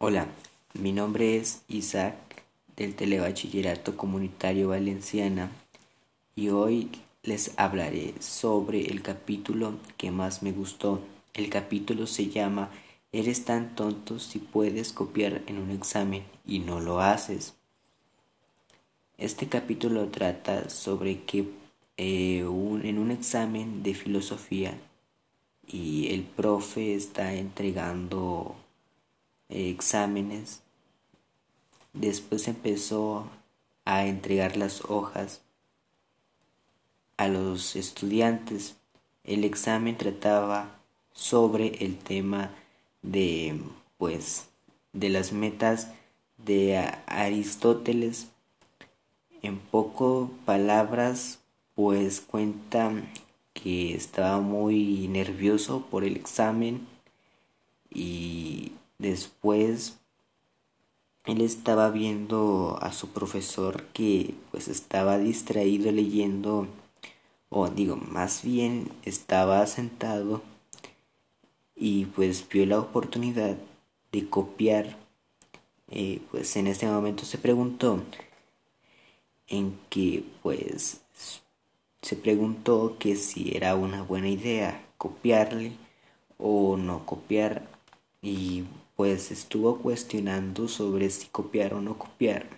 Hola, mi nombre es Isaac del Telebachillerato Comunitario Valenciana y hoy les hablaré sobre el capítulo que más me gustó. El capítulo se llama Eres tan tonto si puedes copiar en un examen y no lo haces. Este capítulo trata sobre que eh, en un examen de filosofía y el profe está entregando exámenes. Después empezó a entregar las hojas a los estudiantes. El examen trataba sobre el tema de pues de las metas de Aristóteles. En pocas palabras, pues cuenta que estaba muy nervioso por el examen y Después él estaba viendo a su profesor que pues estaba distraído leyendo o digo más bien estaba sentado y pues vio la oportunidad de copiar. Eh, pues en este momento se preguntó en que pues se preguntó que si era una buena idea copiarle o no copiar y pues estuvo cuestionando sobre si copiar o no copiar.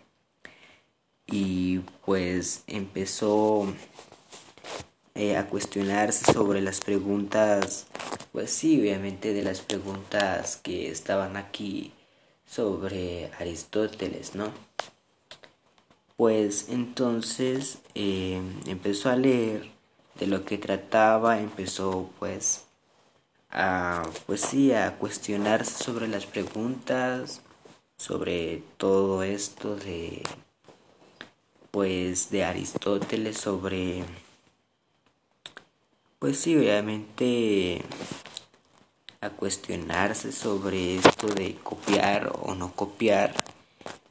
Y pues empezó eh, a cuestionarse sobre las preguntas, pues sí, obviamente de las preguntas que estaban aquí sobre Aristóteles, ¿no? Pues entonces eh, empezó a leer de lo que trataba, empezó pues a, pues sí, a cuestionarse sobre las preguntas, sobre todo esto de, pues, de Aristóteles, sobre, pues sí, obviamente a cuestionarse sobre esto de copiar o no copiar.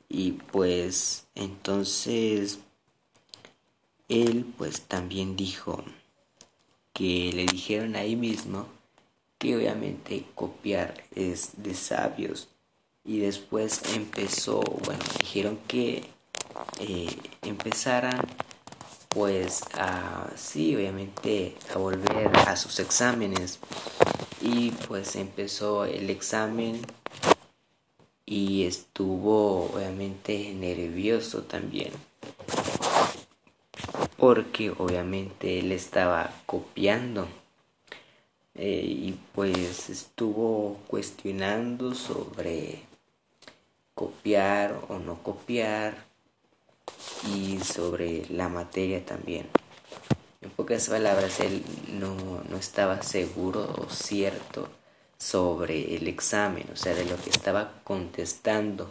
Y pues entonces él pues también dijo que le dijeron ahí mismo que obviamente copiar es de sabios. Y después empezó, bueno, dijeron que eh, empezaran pues a, sí, obviamente a volver a sus exámenes. Y pues empezó el examen y estuvo obviamente nervioso también porque obviamente él estaba copiando eh, y pues estuvo cuestionando sobre copiar o no copiar y sobre la materia también. En pocas palabras, él no, no estaba seguro o cierto sobre el examen, o sea, de lo que estaba contestando.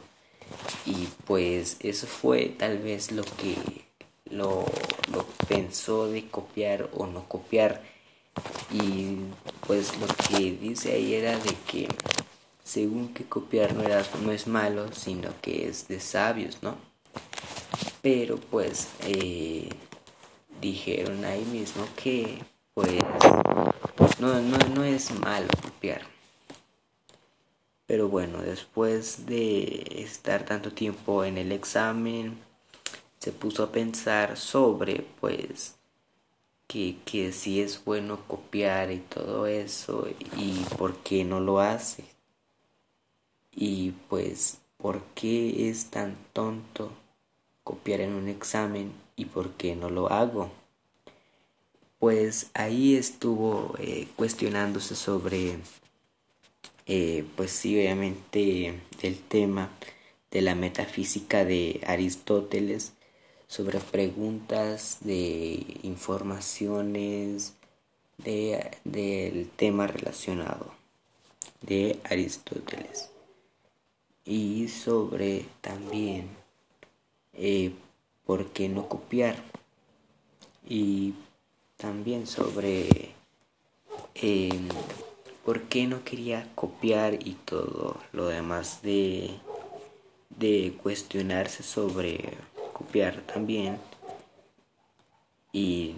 Y pues eso fue tal vez lo que lo, lo pensó de copiar o no copiar y pues lo que dice ahí era de que según que copiar no, era, no es malo, sino que es de sabios, ¿no? Pero pues eh, dijeron ahí mismo que pues no, no, no es malo copiar. Pero bueno, después de estar tanto tiempo en el examen, se puso a pensar sobre pues que, que si es bueno copiar y todo eso y por qué no lo hace. Y pues, ¿por qué es tan tonto copiar en un examen y por qué no lo hago? Pues ahí estuvo eh, cuestionándose sobre, eh, pues sí, obviamente el tema de la metafísica de Aristóteles sobre preguntas de informaciones de, del tema relacionado de Aristóteles. Y sobre también eh, por qué no copiar. Y también sobre eh, por qué no quería copiar y todo lo demás de, de cuestionarse sobre copiar también. Y